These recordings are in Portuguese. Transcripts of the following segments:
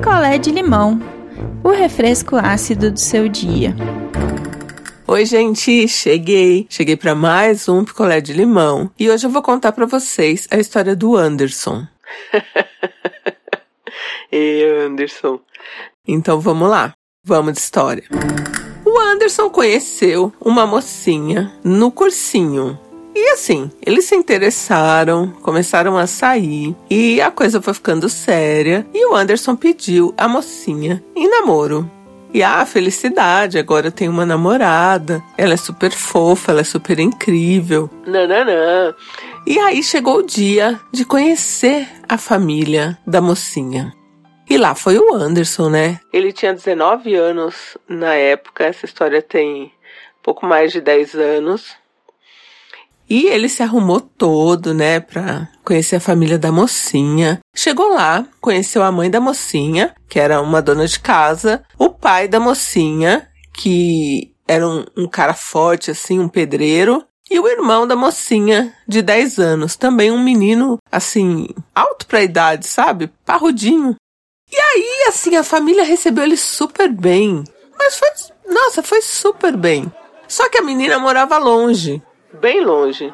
picolé de limão, o refresco ácido do seu dia. Oi, gente, cheguei. Cheguei para mais um picolé de limão e hoje eu vou contar para vocês a história do Anderson. Ei, Anderson. Então vamos lá. Vamos de história. O Anderson conheceu uma mocinha no cursinho e assim, eles se interessaram, começaram a sair e a coisa foi ficando séria. E o Anderson pediu a mocinha em namoro. E a ah, felicidade, agora tem uma namorada. Ela é super fofa, ela é super incrível. Nananã. E aí chegou o dia de conhecer a família da mocinha. E lá foi o Anderson, né? Ele tinha 19 anos na época, essa história tem pouco mais de 10 anos. E ele se arrumou todo, né, pra conhecer a família da mocinha. Chegou lá, conheceu a mãe da mocinha, que era uma dona de casa, o pai da mocinha, que era um, um cara forte, assim, um pedreiro, e o irmão da mocinha, de 10 anos, também um menino, assim, alto pra idade, sabe? Parrudinho. E aí, assim, a família recebeu ele super bem. Mas foi, nossa, foi super bem. Só que a menina morava longe bem longe.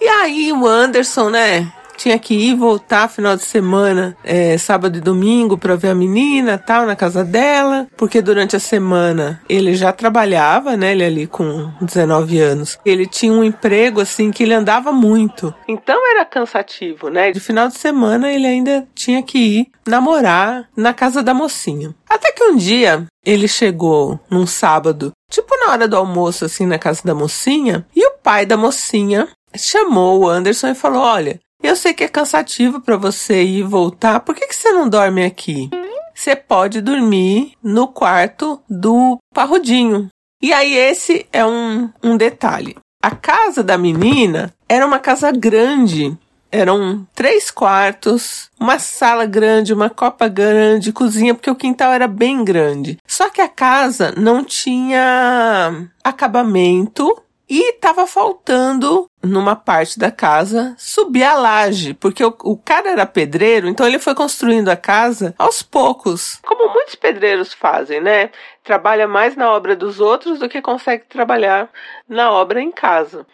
E aí o Anderson, né? Tinha que ir voltar final de semana, é, sábado e domingo, para ver a menina tal, na casa dela, porque durante a semana ele já trabalhava, né? Ele ali com 19 anos. Ele tinha um emprego assim que ele andava muito. Então era cansativo, né? De final de semana ele ainda tinha que ir namorar na casa da mocinha. Até que um dia ele chegou num sábado, tipo na hora do almoço, assim, na casa da mocinha, e o pai da mocinha chamou o Anderson e falou: Olha, eu sei que é cansativo para você ir e voltar, por que, que você não dorme aqui? Você pode dormir no quarto do parrudinho. E aí, esse é um, um detalhe. A casa da menina era uma casa grande eram três quartos, uma sala grande, uma copa grande, cozinha, porque o quintal era bem grande. Só que a casa não tinha acabamento e estava faltando numa parte da casa subir a laje, porque o, o, cara era pedreiro, então ele foi construindo a casa aos poucos, como muitos pedreiros fazem, né? Trabalha mais na obra dos outros do que consegue trabalhar na obra em casa.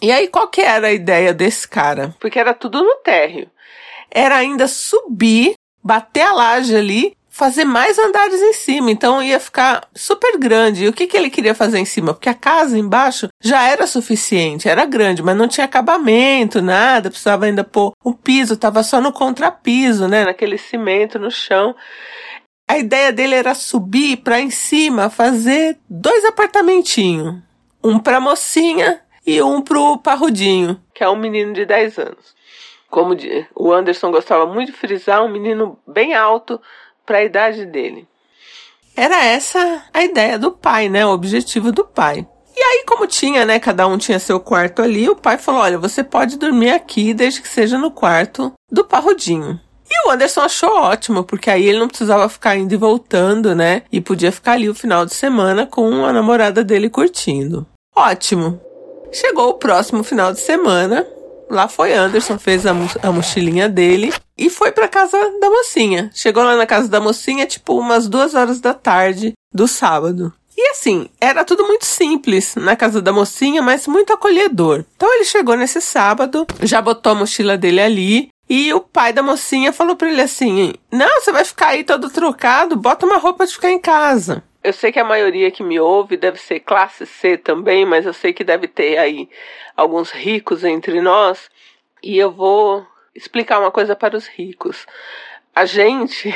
E aí, qual que era a ideia desse cara? Porque era tudo no térreo. Era ainda subir, bater a laje ali, fazer mais andares em cima. Então ia ficar super grande. E o que, que ele queria fazer em cima? Porque a casa embaixo já era suficiente, era grande, mas não tinha acabamento, nada. Precisava ainda pôr o piso, tava só no contrapiso, né? Naquele cimento no chão. A ideia dele era subir para em cima, fazer dois apartamentinhos. Um pra mocinha e um pro Parrudinho, que é um menino de 10 anos. Como o Anderson gostava muito de frisar, um menino bem alto para a idade dele. Era essa a ideia do pai, né? O objetivo do pai. E aí, como tinha, né? Cada um tinha seu quarto ali, o pai falou: olha, você pode dormir aqui desde que seja no quarto do Parrudinho. E o Anderson achou ótimo, porque aí ele não precisava ficar indo e voltando, né? E podia ficar ali o final de semana com a namorada dele curtindo. Ótimo. Chegou o próximo final de semana. Lá foi Anderson, fez a, a mochilinha dele e foi pra casa da mocinha. Chegou lá na casa da mocinha, tipo, umas duas horas da tarde do sábado. E assim, era tudo muito simples na casa da mocinha, mas muito acolhedor. Então ele chegou nesse sábado, já botou a mochila dele ali. E o pai da mocinha falou pra ele assim: Não, você vai ficar aí todo trocado, bota uma roupa de ficar em casa. Eu sei que a maioria que me ouve deve ser classe C também, mas eu sei que deve ter aí alguns ricos entre nós. E eu vou explicar uma coisa para os ricos. A gente.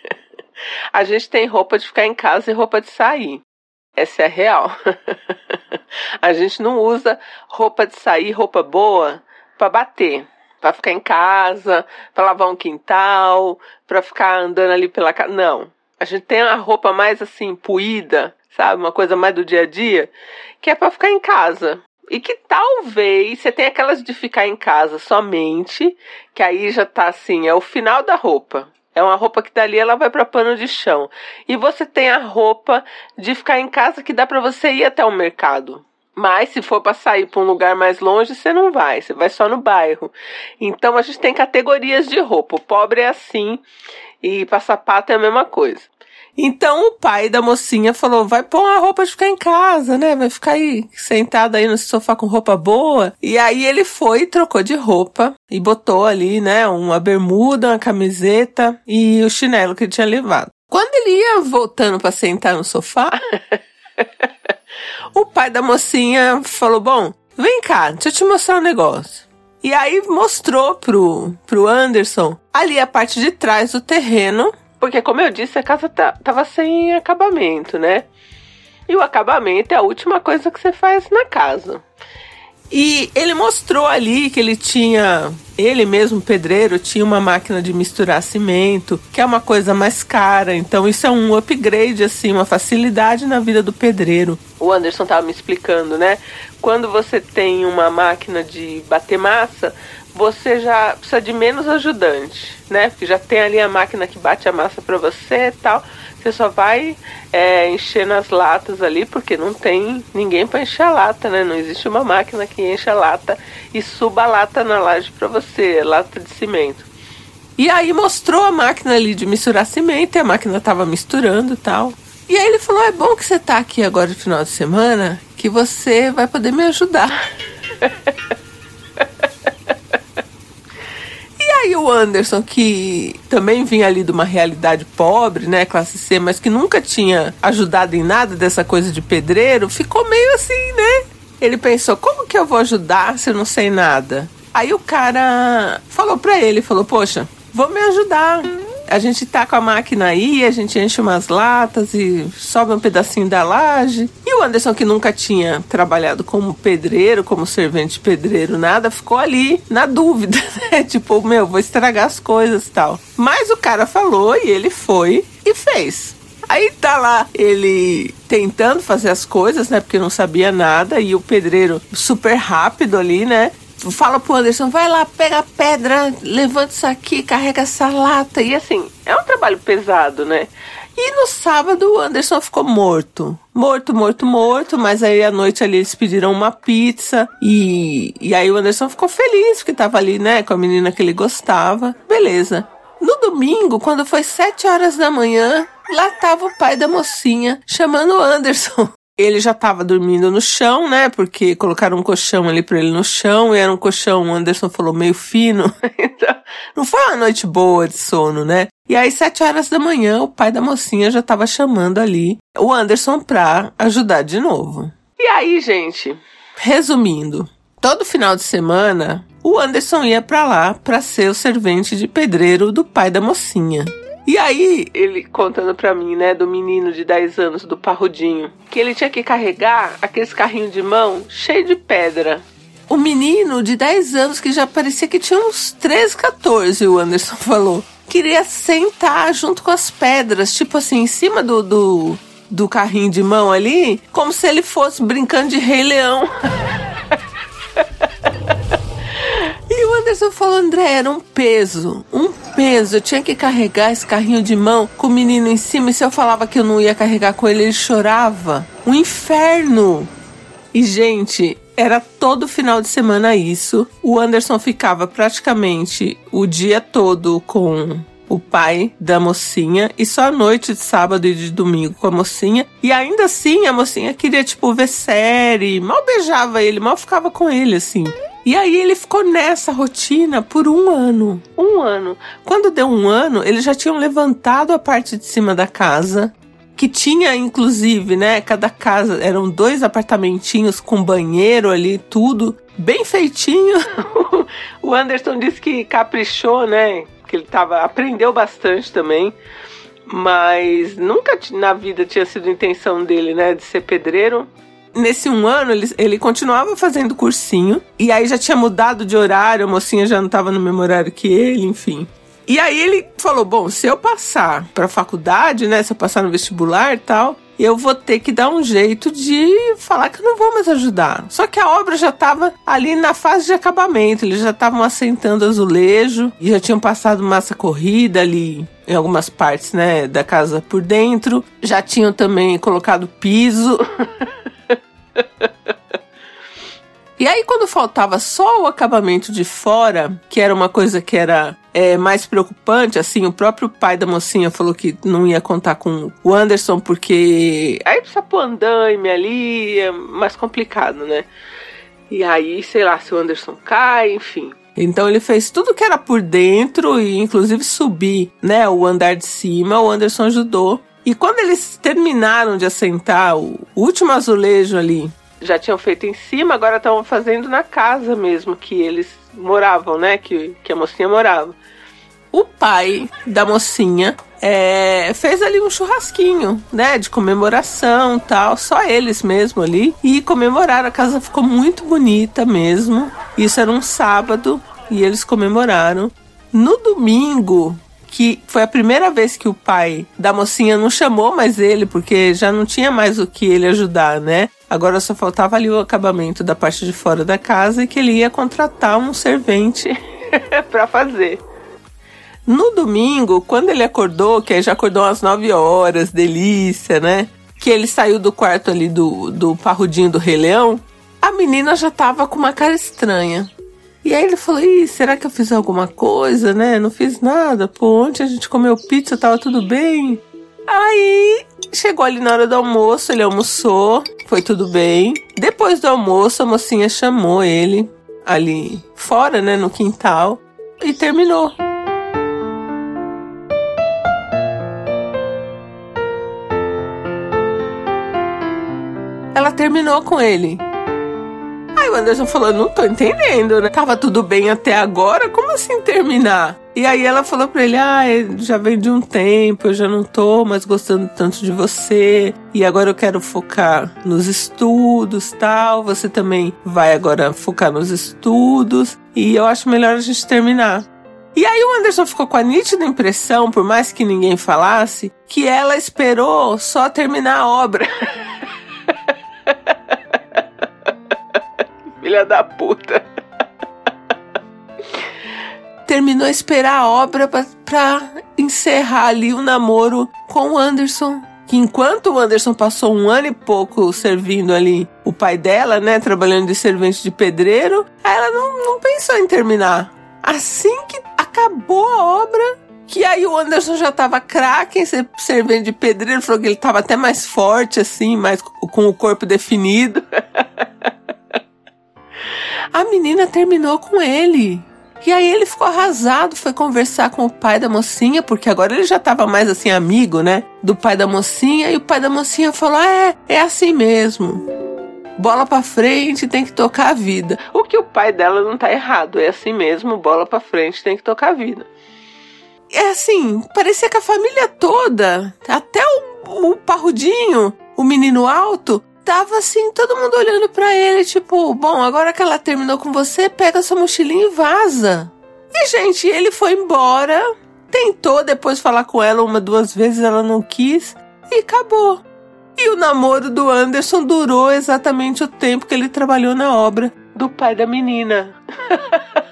a gente tem roupa de ficar em casa e roupa de sair. Essa é a real. a gente não usa roupa de sair, roupa boa, para bater para ficar em casa, para lavar um quintal, para ficar andando ali pela casa. Não. A gente tem a roupa mais assim, puída, sabe? Uma coisa mais do dia a dia, que é para ficar em casa. E que talvez você tenha aquelas de ficar em casa somente, que aí já tá assim, é o final da roupa. É uma roupa que dali ela vai para pano de chão. E você tem a roupa de ficar em casa que dá para você ir até o mercado. Mas se for para sair para um lugar mais longe, você não vai, você vai só no bairro. Então a gente tem categorias de roupa. O pobre é assim e para sapato é a mesma coisa. Então o pai da mocinha falou: vai pôr uma roupa de ficar em casa, né? Vai ficar aí sentado aí no sofá com roupa boa. E aí ele foi, trocou de roupa e botou ali, né? Uma bermuda, uma camiseta e o chinelo que ele tinha levado. Quando ele ia voltando para sentar no sofá. o pai da mocinha falou: Bom, vem cá, deixa eu te mostrar um negócio. E aí mostrou pro, pro Anderson ali a parte de trás do terreno, porque como eu disse, a casa tá, tava sem acabamento, né? E o acabamento é a última coisa que você faz na casa. E ele mostrou ali que ele tinha, ele mesmo, pedreiro, tinha uma máquina de misturar cimento, que é uma coisa mais cara. Então isso é um upgrade, assim, uma facilidade na vida do pedreiro. O Anderson estava me explicando, né? Quando você tem uma máquina de bater massa, você já precisa de menos ajudante, né? Porque já tem ali a máquina que bate a massa para você e tal. Você só vai é, enchendo as latas ali, porque não tem ninguém para encher a lata, né? Não existe uma máquina que enche a lata e suba a lata na laje para você, lata de cimento. E aí mostrou a máquina ali de misturar cimento, e a máquina tava misturando tal. E aí ele falou: é bom que você tá aqui agora no final de semana, que você vai poder me ajudar. aí o Anderson, que também vinha ali de uma realidade pobre, né, classe C, mas que nunca tinha ajudado em nada dessa coisa de pedreiro, ficou meio assim, né? Ele pensou, como que eu vou ajudar se eu não sei nada? Aí o cara falou pra ele, falou, poxa, vou me ajudar a gente tá com a máquina aí, a gente enche umas latas e sobe um pedacinho da laje. E o Anderson, que nunca tinha trabalhado como pedreiro, como servente pedreiro, nada, ficou ali na dúvida, né? Tipo, meu, vou estragar as coisas e tal. Mas o cara falou e ele foi e fez. Aí tá lá ele tentando fazer as coisas, né? Porque não sabia nada. E o pedreiro super rápido ali, né? Fala pro Anderson, vai lá, pega a pedra, levanta isso aqui, carrega essa lata. E assim, é um trabalho pesado, né? E no sábado o Anderson ficou morto. Morto, morto, morto. Mas aí à noite ali eles pediram uma pizza. E, e aí o Anderson ficou feliz, porque tava ali, né, com a menina que ele gostava. Beleza. No domingo, quando foi sete horas da manhã, lá tava o pai da mocinha chamando o Anderson. Ele já estava dormindo no chão, né? Porque colocaram um colchão ali para ele no chão e era um colchão, o Anderson falou, meio fino. então, não foi uma noite boa de sono, né? E aí, sete horas da manhã, o pai da mocinha já estava chamando ali o Anderson pra ajudar de novo. E aí, gente, resumindo, todo final de semana, o Anderson ia para lá para ser o servente de pedreiro do pai da mocinha. E aí, ele contando pra mim, né, do menino de 10 anos, do parrudinho, que ele tinha que carregar aqueles carrinhos de mão cheio de pedra. O menino de 10 anos, que já parecia que tinha uns 13, 14, o Anderson falou, queria sentar junto com as pedras, tipo assim, em cima do, do, do carrinho de mão ali, como se ele fosse brincando de Rei Leão. Anderson falou, André, era um peso, um peso. Eu tinha que carregar esse carrinho de mão com o menino em cima. E se eu falava que eu não ia carregar com ele, ele chorava. Um inferno. E, gente, era todo final de semana isso. O Anderson ficava praticamente o dia todo com o pai da mocinha e só a noite de sábado e de domingo com a mocinha. E ainda assim, a mocinha queria, tipo, ver série, mal beijava ele, mal ficava com ele, assim. E aí ele ficou nessa rotina por um ano. Um ano. Quando deu um ano, eles já tinham levantado a parte de cima da casa. Que tinha, inclusive, né? Cada casa eram dois apartamentinhos com banheiro ali, tudo bem feitinho. o Anderson disse que caprichou, né? Que ele tava. aprendeu bastante também mas nunca na vida tinha sido intenção dele, né, de ser pedreiro nesse um ano, ele, ele continuava fazendo cursinho. E aí já tinha mudado de horário, a mocinha já não estava no mesmo horário que ele, enfim. E aí ele falou: bom, se eu passar pra faculdade, né? Se eu passar no vestibular e tal, eu vou ter que dar um jeito de falar que eu não vou mais ajudar. Só que a obra já estava ali na fase de acabamento, eles já estavam assentando azulejo e já tinham passado massa corrida ali em algumas partes, né, da casa por dentro. Já tinham também colocado piso. E aí, quando faltava só o acabamento de fora, que era uma coisa que era é, mais preocupante, assim, o próprio pai da mocinha falou que não ia contar com o Anderson, porque aí precisa pôr andaime ali, é mais complicado, né? E aí, sei lá, se o Anderson cai, enfim. Então ele fez tudo que era por dentro e inclusive subir, né, o andar de cima, o Anderson ajudou. E quando eles terminaram de assentar o último azulejo ali já tinham feito em cima, agora estavam fazendo na casa mesmo que eles moravam, né? Que, que a mocinha morava. O pai da mocinha é, fez ali um churrasquinho, né? De comemoração tal, só eles mesmo ali. E comemoraram, a casa ficou muito bonita mesmo. Isso era um sábado e eles comemoraram. No domingo, que foi a primeira vez que o pai da mocinha não chamou mais ele, porque já não tinha mais o que ele ajudar, né? Agora só faltava ali o acabamento da parte de fora da casa e que ele ia contratar um servente para fazer. No domingo, quando ele acordou, que aí já acordou às 9 horas, delícia, né? Que ele saiu do quarto ali do, do parrudinho do Rei Leão, a menina já tava com uma cara estranha. E aí ele falou: Ih, será que eu fiz alguma coisa, né? Não fiz nada. Pô, ontem a gente comeu pizza, tava tudo bem. Aí chegou ali na hora do almoço, ele almoçou, foi tudo bem. Depois do almoço, a mocinha chamou ele ali fora, né, no quintal, e terminou. Ela terminou com ele. O Anderson falou: Não tô entendendo, né? Tava tudo bem até agora, como assim terminar? E aí ela falou pra ele: Ah, já vem de um tempo, eu já não tô mais gostando tanto de você. E agora eu quero focar nos estudos tal. Você também vai agora focar nos estudos. E eu acho melhor a gente terminar. E aí o Anderson ficou com a nítida impressão, por mais que ninguém falasse, que ela esperou só terminar a obra. filha da puta. Terminou esperar a obra pra encerrar ali o namoro com o Anderson. Que enquanto o Anderson passou um ano e pouco servindo ali o pai dela, né, trabalhando de servente de pedreiro, ela não, não pensou em terminar. Assim que acabou a obra, que aí o Anderson já tava craque servente de pedreiro, falou que ele tava até mais forte, assim, mais com o corpo definido. A menina terminou com ele. E aí ele ficou arrasado, foi conversar com o pai da mocinha, porque agora ele já estava mais assim amigo, né? Do pai da mocinha, e o pai da mocinha falou: "É, é assim mesmo. Bola para frente, tem que tocar a vida". O que o pai dela não tá errado, é assim mesmo, bola para frente, tem que tocar a vida. É assim, parecia que a família toda, até o, o parrudinho, o menino alto, tava assim, todo mundo olhando para ele, tipo, bom, agora que ela terminou com você, pega sua mochilinha e vaza. E, gente, ele foi embora, tentou depois falar com ela uma, duas vezes, ela não quis, e acabou. E o namoro do Anderson durou exatamente o tempo que ele trabalhou na obra do pai da menina.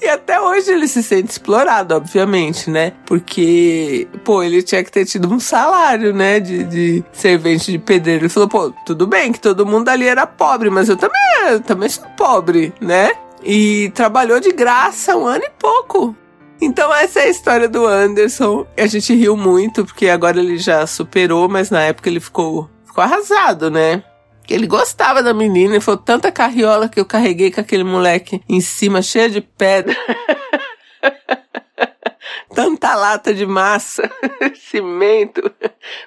e até hoje ele se sente explorado, obviamente, né? Porque, pô, ele tinha que ter tido um salário, né? De, de servente de pedreiro. Ele falou, pô, tudo bem que todo mundo ali era pobre, mas eu também, eu também sou pobre, né? E trabalhou de graça um ano e pouco. Então essa é a história do Anderson. A gente riu muito, porque agora ele já superou, mas na época ele ficou, ficou arrasado, né? Ele gostava da menina e foi tanta carriola que eu carreguei com aquele moleque em cima, cheio de pedra. tanta lata de massa, cimento,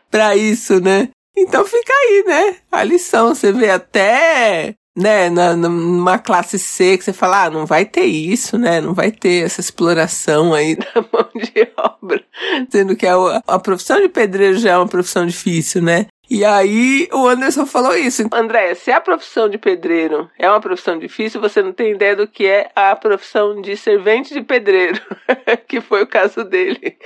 pra isso, né? Então fica aí, né? A lição, você vê até, né, na, numa classe C que você fala, ah, não vai ter isso, né? Não vai ter essa exploração aí da mão de obra. Sendo que a, a profissão de pedreiro já é uma profissão difícil, né? E aí o Anderson falou isso. André, se a profissão de pedreiro é uma profissão difícil, você não tem ideia do que é a profissão de servente de pedreiro, que foi o caso dele.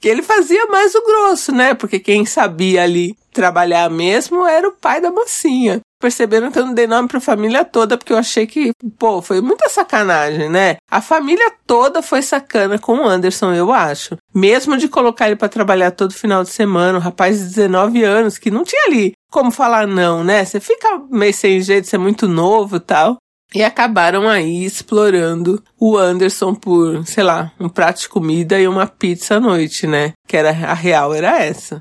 Que ele fazia mais o grosso, né? Porque quem sabia ali trabalhar mesmo era o pai da mocinha. Perceberam que eu não dei nome pra família toda, porque eu achei que, pô, foi muita sacanagem, né? A família toda foi sacana com o Anderson, eu acho. Mesmo de colocar ele para trabalhar todo final de semana, um rapaz de 19 anos, que não tinha ali como falar não, né? Você fica meio sem jeito, você é muito novo tal. e acabaram aí explorando o Anderson por, sei lá, um prato de comida e uma pizza à noite, né? Que era a real era essa.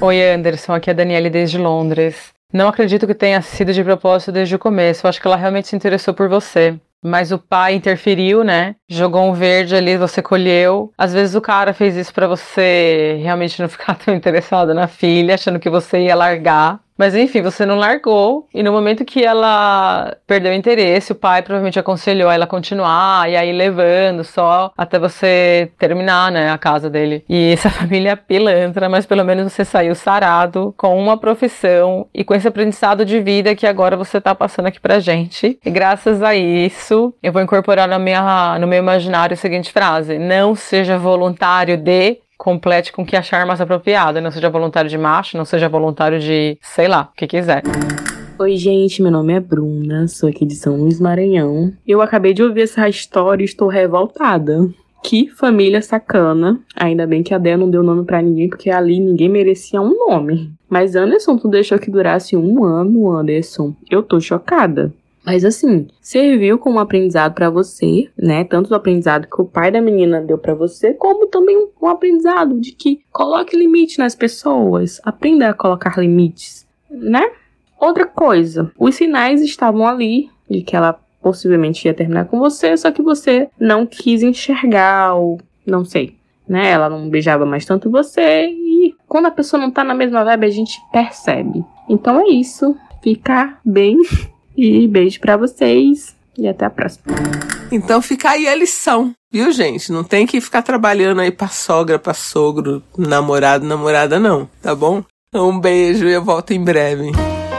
Oi, Anderson, aqui é a Daniele desde Londres. Não acredito que tenha sido de propósito desde o começo. Acho que ela realmente se interessou por você. Mas o pai interferiu, né? Jogou um verde ali, você colheu. Às vezes o cara fez isso para você realmente não ficar tão interessado na filha, achando que você ia largar. Mas enfim, você não largou. E no momento que ela perdeu o interesse, o pai provavelmente aconselhou ela a continuar, e aí levando só até você terminar, né, a casa dele. E essa família é pilantra, mas pelo menos você saiu sarado, com uma profissão e com esse aprendizado de vida que agora você tá passando aqui pra gente. E graças a isso, eu vou incorporar na minha, no meu imaginário a seguinte frase: Não seja voluntário de complete com o que achar mais apropriado. Não seja voluntário de macho, não seja voluntário de, sei lá, o que quiser. Oi, gente, meu nome é Bruna, sou aqui de São Luís Maranhão. Eu acabei de ouvir essa história e estou revoltada. Que família sacana. Ainda bem que a Dea não deu nome para ninguém, porque ali ninguém merecia um nome. Mas Anderson, tu deixou que durasse um ano, Anderson. Eu tô chocada. Mas assim, serviu como aprendizado para você, né? Tanto o aprendizado que o pai da menina deu para você, como também um, aprendizado de que coloque limite nas pessoas, aprenda a colocar limites, né? Outra coisa, os sinais estavam ali de que ela possivelmente ia terminar com você, só que você não quis enxergar ou não sei, né? Ela não beijava mais tanto você e quando a pessoa não tá na mesma vibe, a gente percebe. Então é isso. Fica bem e beijo para vocês e até a próxima. Então fica aí a lição, viu, gente? Não tem que ficar trabalhando aí pra sogra, pra sogro, namorado, namorada, não, tá bom? Um beijo e eu volto em breve.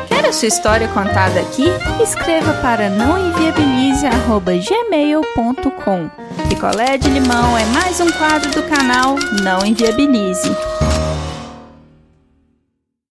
Quer a sua história contada aqui? Escreva para nãoenviabilize.gmail.com Picolé de limão é mais um quadro do canal Não Enviabilize.